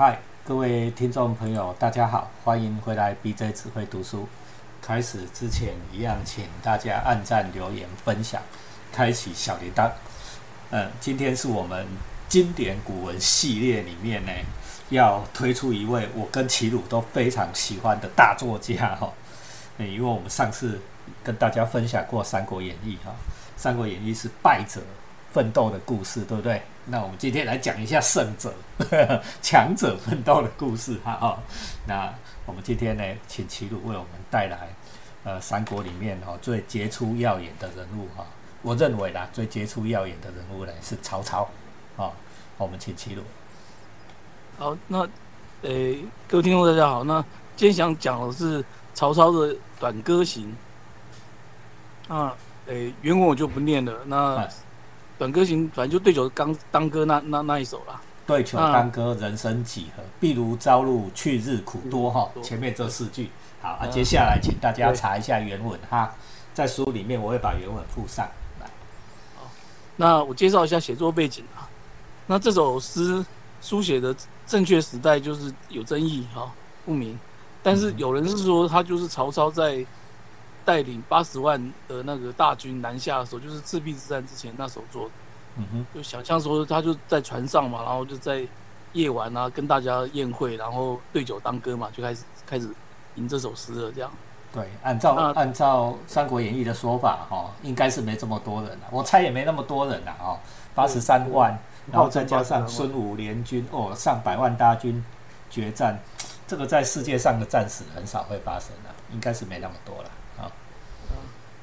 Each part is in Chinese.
嗨，各位听众朋友，大家好，欢迎回来 BJ 只会读书。开始之前，一样请大家按赞、留言、分享，开启小铃铛。嗯，今天是我们经典古文系列里面呢，要推出一位我跟齐鲁都非常喜欢的大作家哈。嗯，因为我们上次跟大家分享过《三国演义》哈，《三国演义》是败者奋斗的故事，对不对？那我们今天来讲一下胜者、强者奋斗的故事哈。哈，那我们今天呢，请齐鲁为我们带来呃三国里面哦最杰出耀眼的人物哈。我认为啦，最杰出耀眼的人物呢是曹操。哦，我们请齐鲁。好，那诶，各位听众大家好。那今天想讲的是曹操的《短歌行》。啊，诶，原文我就不念了。那《短歌行》反正就对酒当当歌那那那一首啦。对酒当歌，人生几何？譬如朝露，去日苦多。哈，前面这四句。好啊，接下来请大家查一下原文哈，在书里面我会把原文附上来。好，那我介绍一下写作背景啊。那这首诗书写的正确时代就是有争议哈，不明。但是有人是说，他就是曹操在带领八十万的那个大军南下的时候，就是赤壁之战之前那时候做的。嗯哼，就想象说他就在船上嘛，然后就在夜晚啊跟大家宴会，然后对酒当歌嘛，就开始开始吟这首诗了。这样。对，按照按照《三国演义》的说法哈，应该是没这么多人了。我猜也没那么多人了啊，八十三万，然后再加上孙武联军哦，上百万大军决战，这个在世界上的战史很少会发生的，应该是没那么多了啊。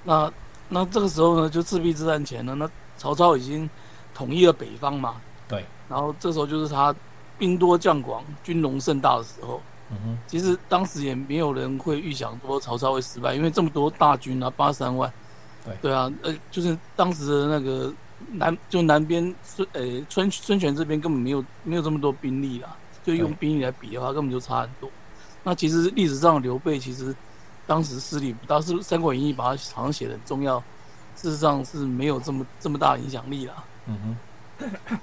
那那这个时候呢，就赤壁之战前呢，那曹操已经。统一了北方嘛，对，然后这时候就是他兵多将广、军容盛大的时候。嗯哼，其实当时也没有人会预想说曹操会失败，因为这么多大军啊，八三万。对，对啊，呃，就是当时的那个南，就南边孙，呃，孙孙权这边根本没有没有这么多兵力啦，就用兵力来比的话，根本就差很多。那其实历史上刘备其实当时势力不大，是《三国演义》把它好像写的很重要，事实上是没有这么这么大影响力啦。嗯哼，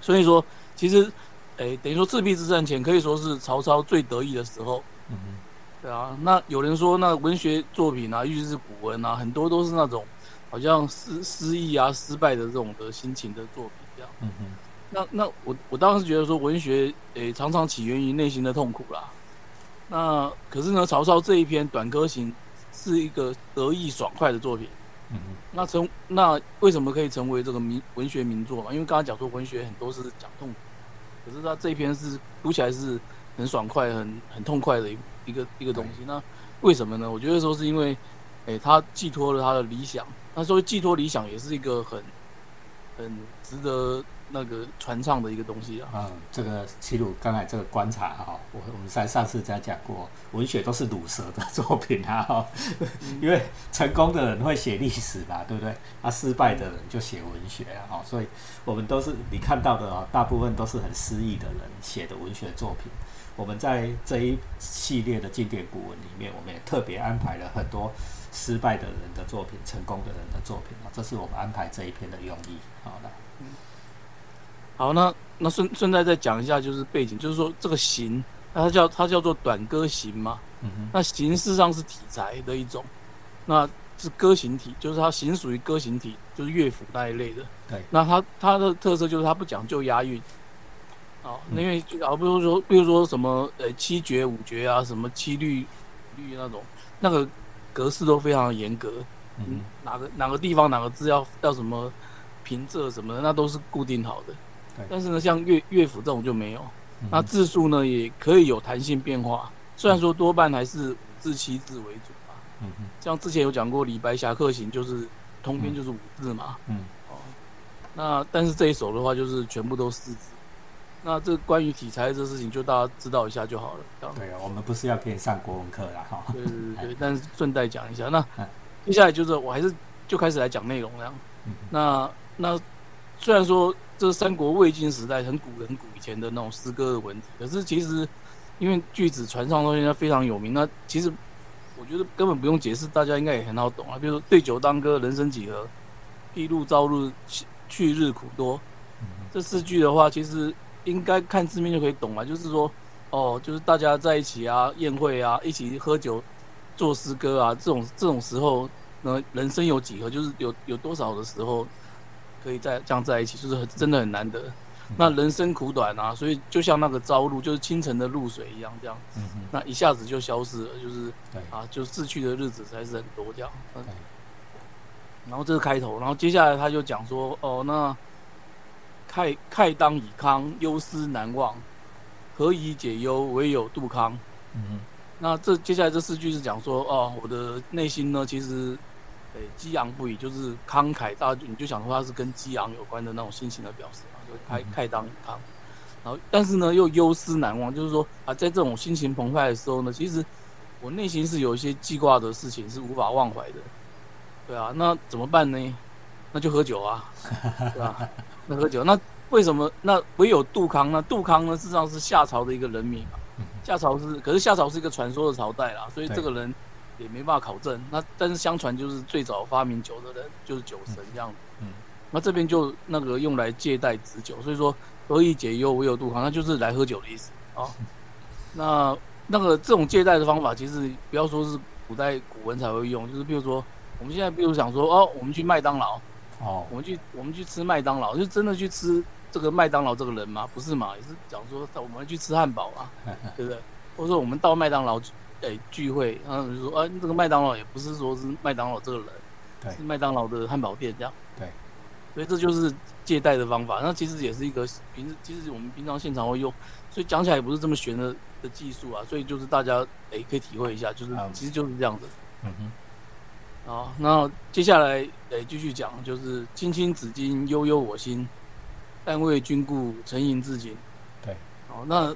所以说，其实，诶，等于说赤壁之战前可以说是曹操最得意的时候。嗯哼，对啊。那有人说，那文学作品啊，尤其是古文啊，很多都是那种好像失失意啊、失败的这种的心情的作品这样。嗯哼，那那我我当时觉得说，文学诶常常起源于内心的痛苦啦。那可是呢，曹操这一篇《短歌行》是一个得意爽快的作品。嗯，那成那为什么可以成为这个名文学名作嘛？因为刚刚讲说文学很多是讲痛苦，可是他这一篇是读起来是很爽快、很很痛快的一一个一个东西。那为什么呢？我觉得说是因为，哎，他寄托了他的理想。他说寄托理想也是一个很很值得。那个传唱的一个东西啊，嗯，这个齐鲁刚才这个观察哈，我我们在上次在讲过，文学都是鲁蛇的作品啊，哈，因为成功的人会写历史吧，对不对？啊，失败的人就写文学啊，哈，所以我们都是你看到的啊，大部分都是很失意的人写的文学作品。我们在这一系列的经典古文里面，我们也特别安排了很多失败的人的作品，成功的人的作品啊，这是我们安排这一篇的用意。好的。好，那那顺顺带再讲一下，就是背景，就是说这个行，它叫它叫做短歌行嘛。嗯哼。那形式上是体裁的一种，那是歌行体，就是它形属于歌行体，就是乐府那一类的。对。那它它的特色就是它不讲究押韵。好，因为啊，比如说，比如说什么呃七绝五绝啊，什么七律律那种，那个格式都非常严格。嗯。哪个哪个地方哪个字要要什么平仄什么的，那都是固定好的。但是呢，像乐乐府这种就没有，那字数呢也可以有弹性变化。虽然说多半还是五字七字为主吧。嗯嗯。像之前有讲过李白《侠客行》，就是通篇就是五字嘛。嗯。哦。那但是这一首的话，就是全部都四字。那这关于题材这事情，就大家知道一下就好了。对啊，我们不是要给你上国文课啦，哈。对对对，但是顺带讲一下。那接下来就是我还是就开始来讲内容了。嗯。那那虽然说。这是三国魏晋时代很古很古以前的那种诗歌的文体，可是其实因为句子传唱到现在非常有名，那其实我觉得根本不用解释，大家应该也很好懂啊。比如说“对酒当歌，人生几何？譬如朝露，去日苦多。”这四句的话，其实应该看字面就可以懂了，就是说，哦，就是大家在一起啊，宴会啊，一起喝酒、做诗歌啊，这种这种时候，那人生有几何？就是有有多少的时候可以在这样在一起，就是很真的很难得。那人生苦短啊，所以就像那个朝露，就是清晨的露水一样，这样，那一下子就消失了，就是啊，就逝去的日子才是很多这样。然后这是开头，然后接下来他就讲说，哦，那慨慨当以慷，忧思难忘，何以解忧？唯有杜康。嗯，那这接下来这四句是讲说，哦，我的内心呢，其实。诶，激昂不已，就是慷慨大，你就想说它是跟激昂有关的那种心情的表示嘛，就开开当慷，然后但是呢又忧思难忘，就是说啊，在这种心情澎湃的时候呢，其实我内心是有一些记挂的事情是无法忘怀的，对啊，那怎么办呢？那就喝酒啊，对吧？那喝酒，那为什么？那唯有杜康呢？杜康呢，事实上是夏朝的一个人名嘛，夏朝是，可是夏朝是一个传说的朝代啦，所以这个人。也没办法考证，那但是相传就是最早发明酒的人就是酒神这样子。嗯，那这边就那个用来借贷止酒，所以说何以解忧，唯有杜康，那就是来喝酒的意思啊。那那个这种借贷的方法，其实不要说是古代古文才会用，就是比如说我们现在比如想说哦，我们去麦当劳，哦，我们去我们去吃麦当劳，就真的去吃这个麦当劳这个人吗？不是嘛？也是讲说我们去吃汉堡啊，对不对？或者说我们到麦当劳。诶，聚会，然后就说，啊，这个麦当劳也不是说是麦当劳这个人，对，是麦当劳的汉堡店这样，对，所以这就是借贷的方法。那其实也是一个平时，其实我们平常现场会用，所以讲起来也不是这么玄的的技术啊。所以就是大家诶可以体会一下，就是其实就是这样子。嗯哼。好，那接下来诶继续讲，就是青青子衿，悠悠我心，但为君故，沉吟至今。对，好，那。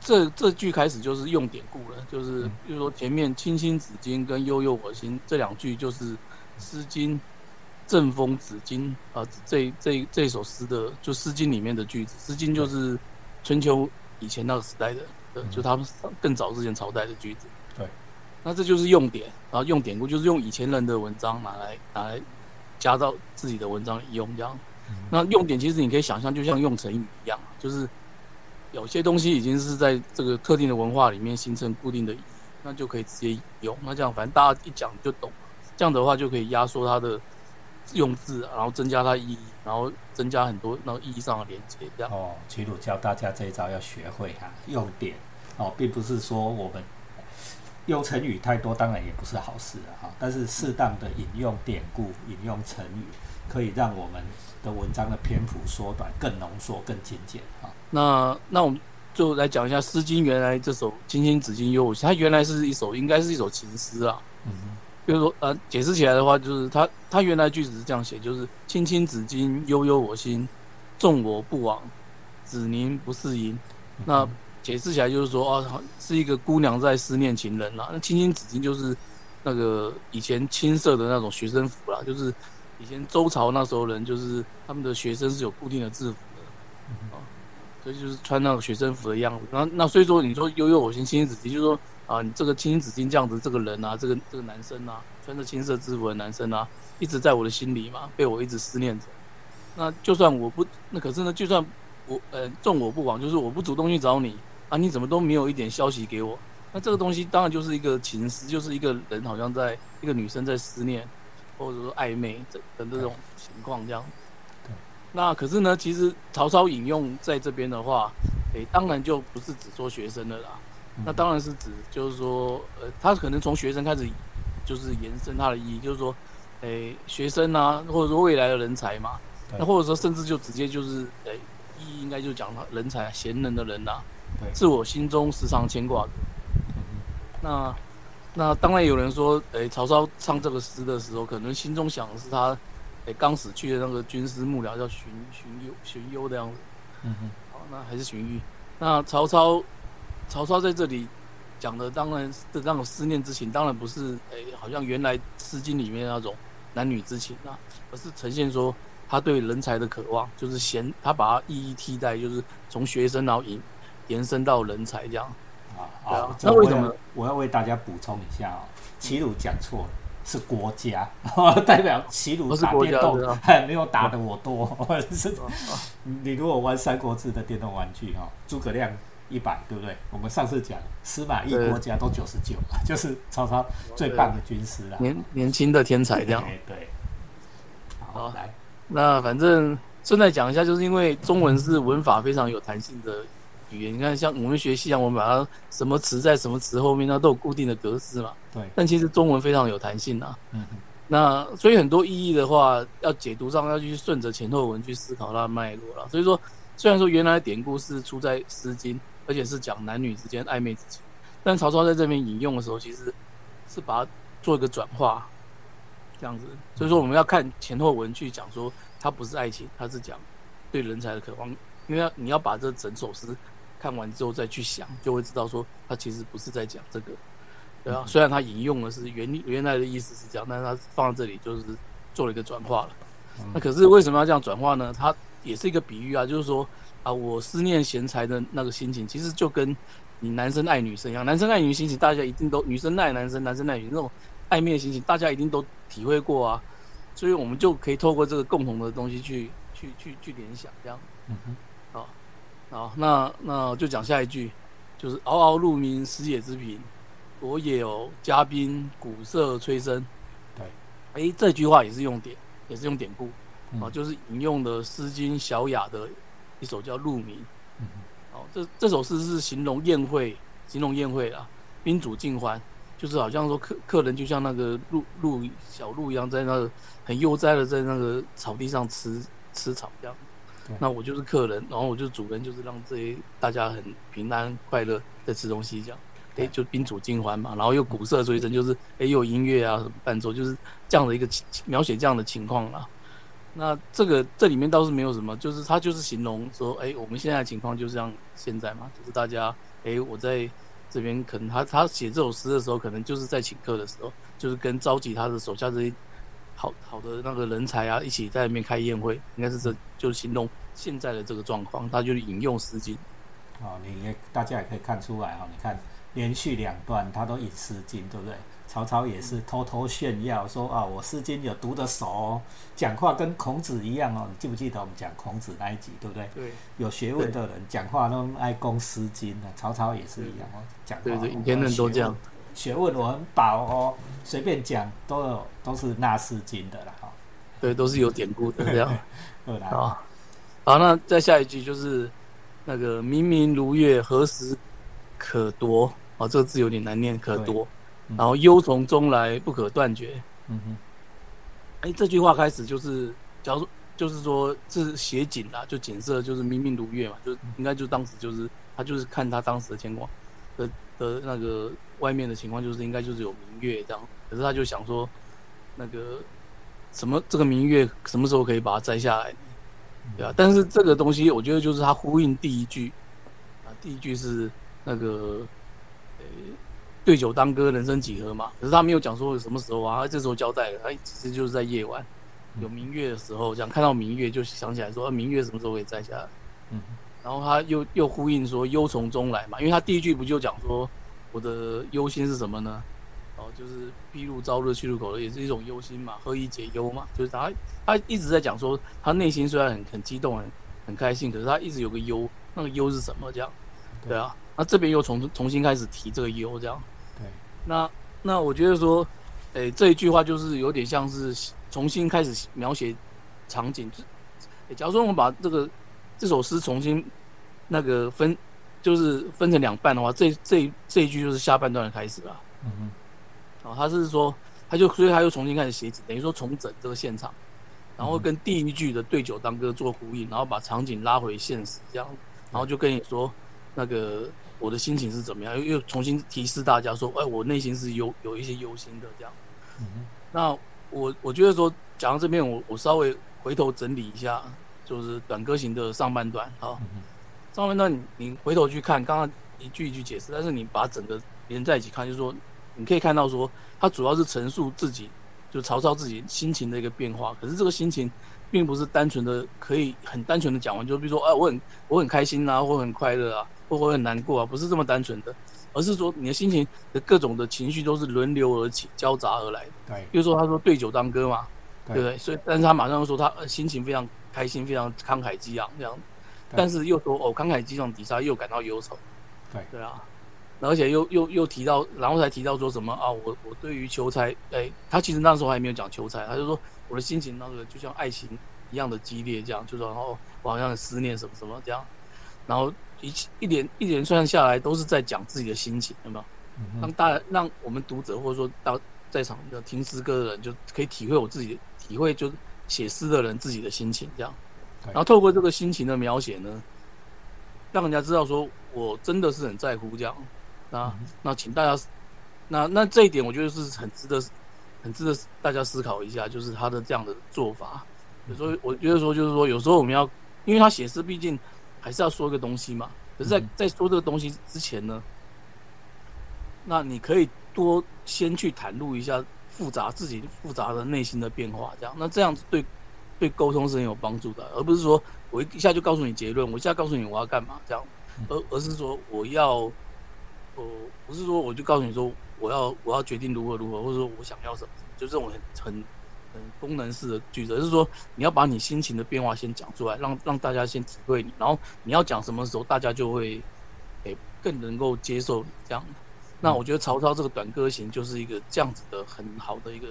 这这句开始就是用典故了，就是比如说前面“青青子衿”跟“悠悠我心”这两句，就是《诗经·正风·子衿》啊，这这这首诗的就《诗经》里面的句子，《诗经》就是春秋以前那个时代的，就他们更早之前朝代的句子。对，那这就是用典，然后用典故，就是用以前人的文章拿来拿来加到自己的文章里用这样。那用典其实你可以想象，就像用成语一样，就是。有些东西已经是在这个特定的文化里面形成固定的意义，那就可以直接用。那这样反正大家一讲就懂，这样的话就可以压缩它的用字，然后增加它意义，然后增加很多那个意义上的连接。这样哦，齐鲁教大家这一招要学会哈，用点哦，并不是说我们用成语太多，当然也不是好事啊。哈，但是适当的引用典故、引用成语，可以让我们的文章的篇幅缩短，更浓缩、更精简啊。那那我们就来讲一下《诗经》原来这首《青青子衿，悠悠》，它原来是一首，应该是一首情诗啊。嗯哼。比如说，呃，解释起来的话，就是它它原来句子是这样写，就是“青青子衿，悠悠我心，纵我不往，子宁不嗣音。”那解释起来就是说，啊，是一个姑娘在思念情人啦。那“青青子衿”就是那个以前青色的那种学生服啦，就是以前周朝那时候人，就是他们的学生是有固定的制服的啊。所以就是穿那种学生服的样子，那那所以说你说悠悠我心，青青子衿，就是说啊，你这个青青子衿这样子，这个人啊，这个这个男生啊，穿着青色制服的男生啊，一直在我的心里嘛，被我一直思念着。那就算我不，那可是呢，就算我呃纵我不往，就是我不主动去找你啊，你怎么都没有一点消息给我？那这个东西当然就是一个情思，就是一个人好像在一个女生在思念，或者说暧昧的的这种情况这样。那可是呢，其实曹操引用在这边的话，诶，当然就不是只说学生的啦，那当然是指就是说，呃，他可能从学生开始，就是延伸他的意义，就是说，诶，学生啊，或者说未来的人才嘛，那或者说甚至就直接就是，诶，意义应该就讲他人才贤能的人呐，是我心中时常牵挂的。那那当然有人说，诶，曹操唱这个诗的时候，可能心中想的是他。哎，刚死去的那个军师幕僚叫荀荀攸，荀攸的样子。嗯哼，好，那还是荀彧。那曹操，曹操在这里讲的当然的那种思念之情，当然不是哎，好像原来《诗经》里面那种男女之情啊，而是呈现说他对人才的渴望，就是贤，他把他一一替代，就是从学生然后引延伸到人才这样。啊啊，那为什么？我要为大家补充一下啊，齐鲁讲错了。是国家，代表齐鲁打电动 没有打的我多。是，你如果玩《三国志》的电动玩具哈，诸葛亮一百，对不对？我们上次讲司马懿国家都九十九，就是曹操最棒的军师了。年年轻的天才这样。对。好，来，那反正顺带讲一下，就是因为中文是文法非常有弹性的。语言，你看，像我们学西洋文，把它什么词在什么词后面，它都有固定的格式嘛。对。但其实中文非常有弹性呐。嗯那所以很多意义的话，要解读上要去顺着前后文去思考它的脉络了。所以说，虽然说原来典故是出在《诗经》，而且是讲男女之间暧昧之情，但曹操在这边引用的时候，其实是把它做一个转化，这样子。所以说，我们要看前后文去讲说，它不是爱情，它是讲对人才的渴望，因为你要把这整首诗。看完之后再去想，就会知道说他其实不是在讲这个，对啊。虽然他引用的是原原来的意思是这样，但是他放在这里就是做了一个转化了。那可是为什么要这样转化呢？它也是一个比喻啊，就是说啊，我思念贤才的那个心情，其实就跟你男生爱女生一样，男生爱女心情，大家一定都女生爱男生，男生爱女那种暧昧的心情，大家一定都体会过啊。所以我们就可以透过这个共同的东西去去去去联想，这样。嗯哼。好，那那就讲下一句，就是嗷嗷鹿鸣，食野之苹，我也有嘉宾，鼓瑟吹笙。对，哎，这句话也是用典，也是用典故，啊，就是引用的《诗经·小雅》的一首叫《鹿鸣》。嗯哦，这这首诗是形容宴会，形容宴会啊，宾主尽欢，就是好像说客客人就像那个鹿鹿小鹿一样，在那个很悠哉的在那个草地上吃吃草这样。那我就是客人，然后我就是主人，就是让这些大家很平安快乐在吃东西这样，哎，就宾主尽欢嘛，然后又鼓瑟吹笙，就是哎有音乐啊伴奏，就是这样的一个描写这样的情况啦。那这个这里面倒是没有什么，就是他就是形容说，哎，我们现在的情况就是像现在嘛，就是大家，哎，我在这边可能他他写这首诗的时候，可能就是在请客的时候，就是跟召集他的手下这些。好好的那个人才啊，一起在那边开宴会，应该是这就是形容现在的这个状况。他就是引用《诗经》啊，你也大家也可以看出来哈。你看连续两段他都引《诗经》，对不对？曹操也是偷偷炫耀说啊，我《诗经》有读得熟，哦，讲话跟孔子一样哦。你记不记得我们讲孔子那一集，对不对？对。有学问的人讲话都爱攻《诗经》的，曹操也是一样哦，讲话。对对，天人都这样。学问我很饱哦，随便讲都有都是纳诗经的啦哈。对，都是有典故的这样。好，好，那再下一句就是那个“明明如月，何时可夺”哦，这个字有点难念，可夺。然后“忧从中来，不可断绝”。嗯哼。哎，这句话开始就是，假如说就是说是写景啦，就景色就是明明如月嘛，就应该就当时就是他就是看他当时的情况的的那个。外面的情况就是应该就是有明月这样，可是他就想说，那个什么这个明月什么时候可以把它摘下来，对啊，但是这个东西我觉得就是他呼应第一句，啊，第一句是那个，呃，对酒当歌，人生几何嘛。可是他没有讲说什么时候啊，他这时候交代了，他其实就是在夜晚有明月的时候，这样看到明月就想起来说，明月什么时候可以摘下来？嗯，然后他又又呼应说忧从中来嘛，因为他第一句不就讲说。我的忧心是什么呢？哦，就是披露朝日去入口的，也是一种忧心嘛，何以解忧嘛？就是他他一直在讲说，他内心虽然很很激动、很很开心，可是他一直有个忧，那个忧是什么？这样，对啊。那这边又重重新开始提这个忧，这样。对。那那我觉得说，诶，这一句话就是有点像是重新开始描写场景。就，假如说我们把这个这首诗重新那个分。就是分成两半的话，这这这一句就是下半段的开始了。嗯嗯。哦，他是说，他就所以他又重新开始写，等于说重整这个现场，然后跟第一句的对酒当歌做呼应，然后把场景拉回现实这样，然后就跟你说那个我的心情是怎么样，又又重新提示大家说，哎，我内心是有有一些忧心的这样。嗯哼。那我我觉得说讲到这边，我我稍微回头整理一下，就是短歌行的上半段啊。上面段你你回头去看，刚刚一句一句解释，但是你把整个连在一起看，就是说你可以看到说，他主要是陈述自己，就曹操自己心情的一个变化。可是这个心情，并不是单纯的可以很单纯的讲完，就比如说，啊，我很 我很开心啊，或很快乐啊，或会很难过啊，不是这么单纯的，而是说你的心情的各种的情绪都是轮流而起、交杂而来的。对，比如说他说对酒当歌嘛，对对不对？所以，但是他马上又说他呃心情非常开心，非常慷慨激昂这样，对但是又说哦慷慨激昂底下又感到忧愁，对。对啊，而且又又又提到，然后才提到说什么啊，我我对于求财，哎，他其实那时候还没有讲求财，他就说我的心情那个就像爱情一样的激烈，这样就说哦，我好像很思念什么什么这样，然后一一连一连串下来都是在讲自己的心情，有没有？让大家让我们读者或者说到在场的听诗歌的人，就可以体会我自己的体会，就是写诗的人自己的心情这样。对然后透过这个心情的描写呢，让人家知道说我真的是很在乎这样。那嗯那请大家，那那这一点我觉得是很值得很值得大家思考一下，就是他的这样的做法。有时候我觉得说就是说有时候我们要，因为他写诗毕竟还是要说一个东西嘛。可是在，嗯在说这个东西之前呢，那你可以多先去袒露一下复杂自己复杂的内心的变化，这样，那这样子对对沟通是很有帮助的，而不是说我一下就告诉你结论，我一下告诉你我要干嘛这样，而而是说我要，我不是说我就告诉你说我要我要决定如何如何，或者说我想要什么，就这种很很很功能式的句子，而是说你要把你心情的变化先讲出来，让让大家先体会你，然后你要讲什么时候，大家就会诶、更能够接受你这样。那我觉得曹操这个短歌行就是一个这样子的很好的一个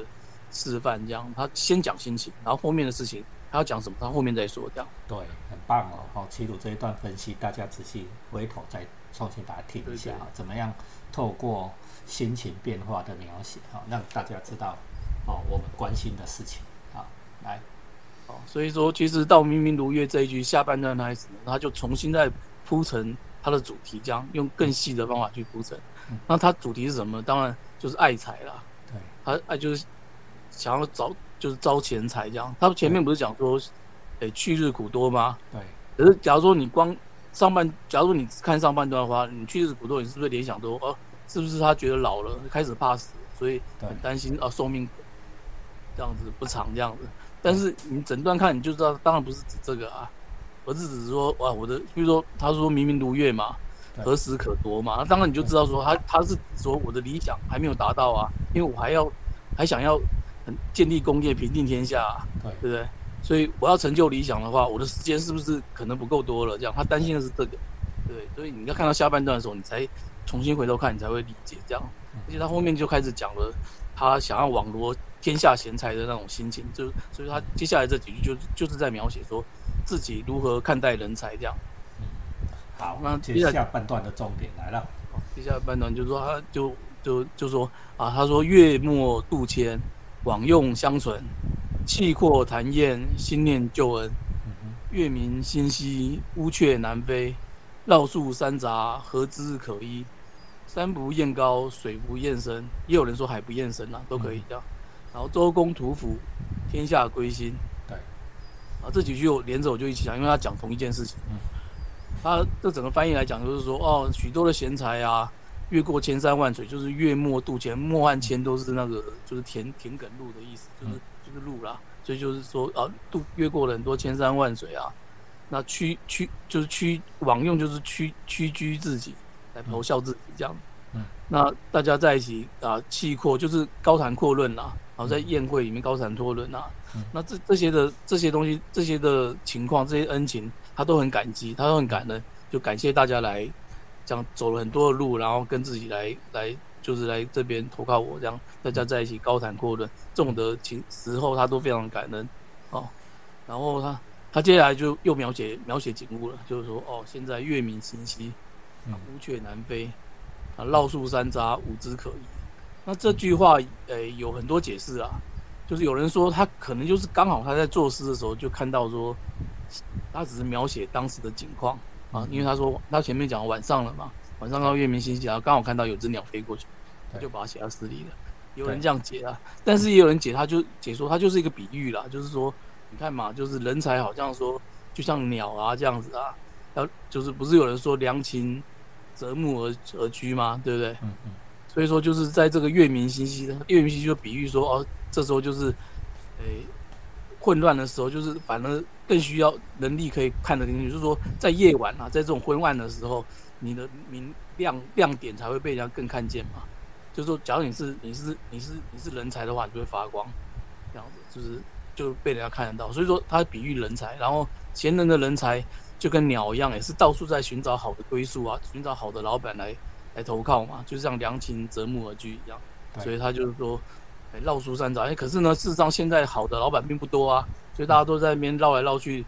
示范，这样他先讲心情，然后后面的事情他要讲什么，他后面再说，这样。对，很棒哦。好，齐鲁这一段分析，大家仔细回头再重新把它听一下啊，怎么样透过心情变化的描写哈，让大家知道哦我们关心的事情好，来，哦，所以说其实到明明如月这一句下半段开始呢，他就重新再铺陈他的主题，这样用更细的方法去铺陈嗯。那他主题是什么？当然就是爱财啦。对，他爱就是想要找就是招钱财这样。他前面不是讲说，诶、去日苦多吗？对，可是假如说你光上半，假如说你只看上半段的话，你去日苦多，你是不是联想说，哦，是不是他觉得老了，开始怕死，所以很担心啊，寿命这样子不长这样子。但是你整段看你就知道，当然不是指这个啊，而是指说哇，我的，比如说他说明明如月嘛，何时可夺嘛，那当然你就知道说他他是说我的理想还没有达到啊，因为我还要还想要很建立功业，平定天下、啊，对，对不对？所以我要成就理想的话，我的时间是不是可能不够多了？这样，他担心的是这个，对。所以你要看到下半段的时候，你才重新回头看，你才会理解这样。而且他后面就开始讲了他想要网罗天下贤才的那种心情，就所以他接下来这几句就就是在描写说自己如何看待人才这样。好，那接接下来下半段的重点来了，接下来半段就是说，他就就就说啊，他说月末渡迁，往用相存，气阔谈宴，心念旧恩。月明星稀，乌鹊南飞，绕树山杂，何枝可依？山不厌高，水不厌深，也有人说海不厌深啦，都可以这样。然后周公吐哺，天下归心。对，啊，这几句我连着我就一起讲，因为他讲同一件事情。嗯他这整个翻译来讲，就是说，哦，许多的贤才啊，越过千山万水，就是月末渡前，末和千都是那个就是田田埂路的意思，就是、嗯就是路啦。所以就是说，啊，渡越过了很多千山万水啊，那屈屈就是屈往用就是屈屈居自己，来咆哮自己这样。嗯，那大家在一起啊，气阔就是高谈阔论啦，然后在宴会里面高谈阔论啊。嗯那这这些的这些东西，这些的情况，这些恩情，他都很感激，他都很感恩，就感谢大家来，这样走了很多的路，然后跟自己来来，就是来这边投靠我，这样大家在一起高谈阔论，这种的情时候，他都非常感恩哦。然后他他接下来就又描写描写景物了，就是说哦，现在月明星稀，嗯乌鹊南飞，啊，绕树山楂，无枝可依。那这句话，呃，有很多解释啊。就是有人说他可能就是刚好他在作诗的时候就看到说，他只是描写当时的景况啊，因为他说他前面讲晚上了嘛，晚上到月明星稀，然后刚好看到有只鸟飞过去，他就把它写到诗里了。有人这样解啊，但是也有人解，他就解说他就是一个比喻啦，就是说你看嘛，就是人才好像说就像鸟啊这样子啊，要就是不是有人说良禽择木而而居吗？对不对？嗯嗯，所以说就是在这个月明星稀的月明星稀就比喻说哦，这时候就是，诶、混乱的时候，就是反而更需要能力可以看得进去。就是说在夜晚啊，在这种昏暗的时候，你的明亮亮点才会被人家更看见嘛。就是说，假如你是你是你是你是人才的话，你就会发光，这样子就是就被人家看得到。所以说，他比喻人才，然后贤能的人才就跟鸟一样，也是到处在寻找好的归宿啊，寻找好的老板来来投靠嘛，就像良禽择木而居一样。所以他就是说，绕树三找。哎，可是呢，事实上现在好的老板并不多啊，所以大家都在那边绕来绕去，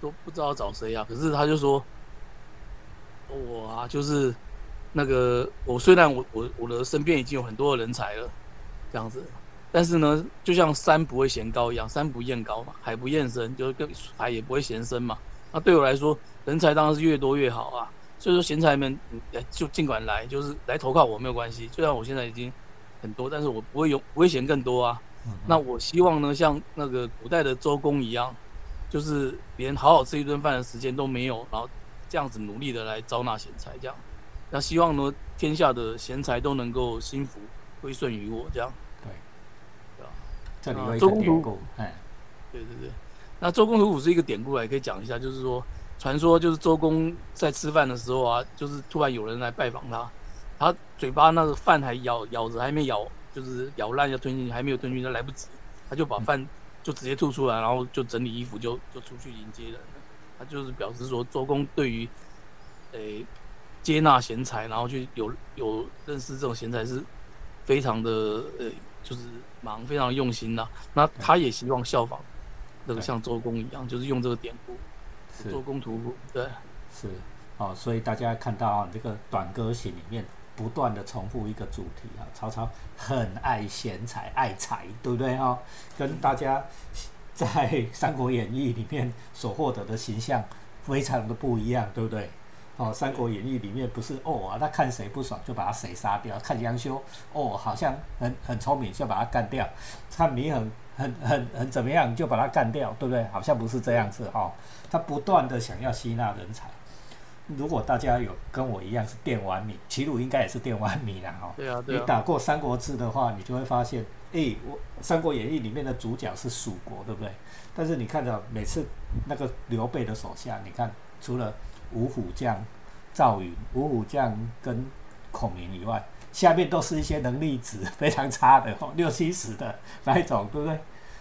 都不知道找谁啊。可是他就说，我啊，就是。那个我虽然我我我的身边已经有很多的人才了，这样子，但是呢，就像山不会嫌高一样，山不厌高嘛，海不厌深，就是跟海也不会嫌深嘛。那对我来说，人才当然是越多越好啊。所以说贤才们，就尽管来，就是来投靠我没有关系。虽然我现在已经很多，但是我不会有不会嫌更多啊。那我希望呢，像那个古代的周公一样，就是连好好吃一顿饭的时间都没有，然后这样子努力的来招纳贤才，这样。那希望呢，天下的贤才都能够心服归顺于我，这样。对，对吧？这里有一个典故，哎，对对对。那周公吐哺是一个典故，也可以讲一下，就是说，传说就是周公在吃饭的时候啊，就是突然有人来拜访他，他嘴巴那个饭还咬咬着，还没咬，就是咬烂要吞进去，还没有吞进去，他来不及，他就把饭就直接吐出来，然后就整理衣服就就出去迎接人了。他就是表示说，周公对于，诶。接纳贤才，然后去有有认识这种贤才，是非常的呃，就是忙，非常用心的。那他也希望效仿那个像周公一样，就是用这个典故，周公吐哺。对，是哦。所以大家看到啊，这个《短歌行》里面不断的重复一个主题啊，曹操很爱贤才，爱才，对不对啊？跟大家在《三国演义》里面所获得的形象非常的不一样，对不对？哦，《三国演义》里面不是哦啊，他看谁不爽就把他谁杀掉。看杨修哦，好像很很聪明，就把他干掉。看你很很很很怎么样，就把他干掉，对不对？好像不是这样子哈。他不断的想要吸纳人才。如果大家有跟我一样是电玩迷，齐鲁应该也是电玩迷啦哈。对啊，对啊。你打过《三国志》的话，你就会发现，哎，我《三国演义》里面的主角是蜀国，对不对？但是你看到每次那个刘备的手下，你看除了。五虎将赵云、五虎将跟孔明以外，下面都是一些能力值非常差的，六七十的那一种，对不对？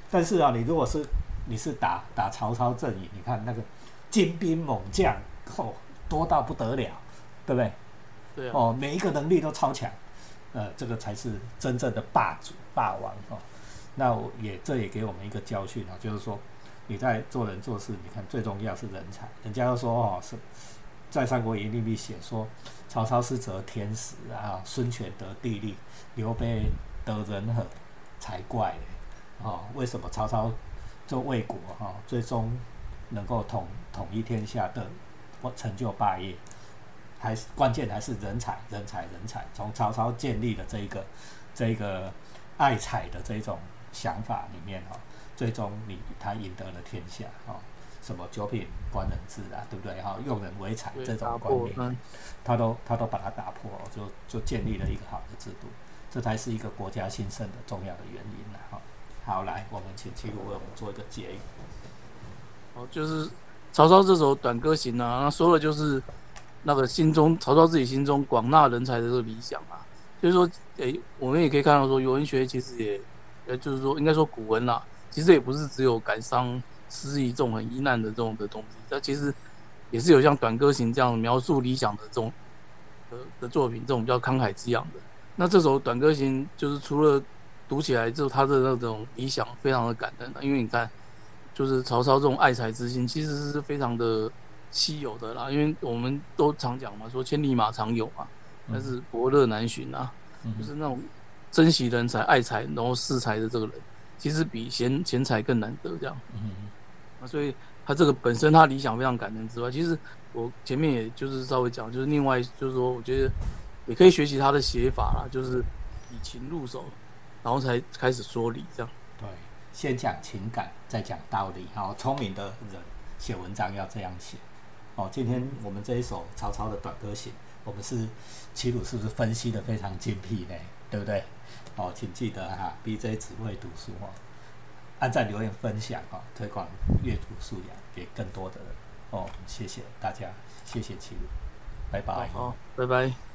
但是啊，你如果是你是打打曹操阵营，你看那个精兵猛将，哦，多到不得了，对不对？对哦，每一个能力都超强，呃，这个才是真正的霸主霸王哦。那我也这也给我们一个教训啊，就是说。你在做人做事，你看最重要是人才。人家都说哦，是在《三国演义》里写说，曹操是得天时啊，孙权得地利，刘备得人和，才怪哦，为什么曹操做魏国哈，最终能够统统一天下的成就霸业，还是关键还是人才，人才，人才。从曹操建立的这一个这一个爱才的这种想法里面哈。最终，你他赢得了天下，哦，什么九品官人制啊，对不对？哈，用人为才这种观念，他都他都把它打破，就就建立了一个好的制度，这才是一个国家兴盛的重要的原因了，哈。好，来，我们请七路为我们做一个结语。哦，就是曹操这首《短歌行》啊，说的就是那个心中曹操自己心中广纳人才的这个理想啊。就是说，诶，我们也可以看到说，文学其实也，呃，就是说，应该说古文啦。其实也不是只有感伤、失意这种很疑难的这种的东西，它其实也是有像《短歌行》这样描述理想的这种的的作品，这种比较慷慨激昂的。那这首《短歌行》就是除了读起来之后，他的那种理想非常的感人，因为你看，就是曹操这种爱才之心，其实是非常的稀有的啦。因为我们都常讲嘛，说千里马常有嘛，但是伯乐难寻啊，就是那种珍惜人才、爱才，然后恃才的这个人。其实比贤贤才更难得，这样，嗯啊，所以他这个本身他理想非常感人之外，其实我前面也就是稍微讲，就是另外就是说，我觉得也可以学习他的写法啦，就是以情入手，然后才开始说理，这样。先讲情感，再讲道理。好，聪明的人写文章要这样写。哦，今天我们这一首曹操的短歌行，我们是齐鲁是不是分析的非常精辟呢？对不对？哦，请记得哈，BJ 只会读书哦，按赞、留言、分享哈，推广阅读素养给更多的人哦，谢谢大家，谢谢齐鲁。拜拜。好，拜拜。